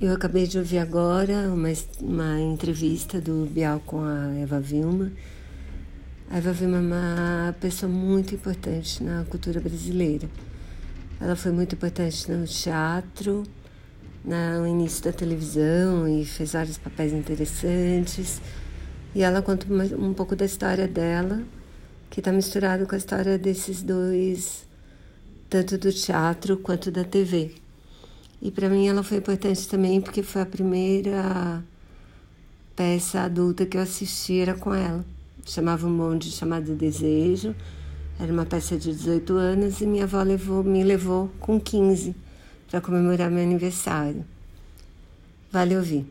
Eu acabei de ouvir agora uma, uma entrevista do Bial com a Eva Vilma. A Eva Vilma é uma pessoa muito importante na cultura brasileira. Ela foi muito importante no teatro, no início da televisão e fez vários papéis interessantes. E ela conta um pouco da história dela, que está misturado com a história desses dois, tanto do teatro quanto da TV. E para mim ela foi importante também porque foi a primeira peça adulta que eu assisti era com ela. Chamava um monte chamado Desejo. Era uma peça de 18 anos e minha avó levou, me levou com 15 para comemorar meu aniversário. Vale ouvir.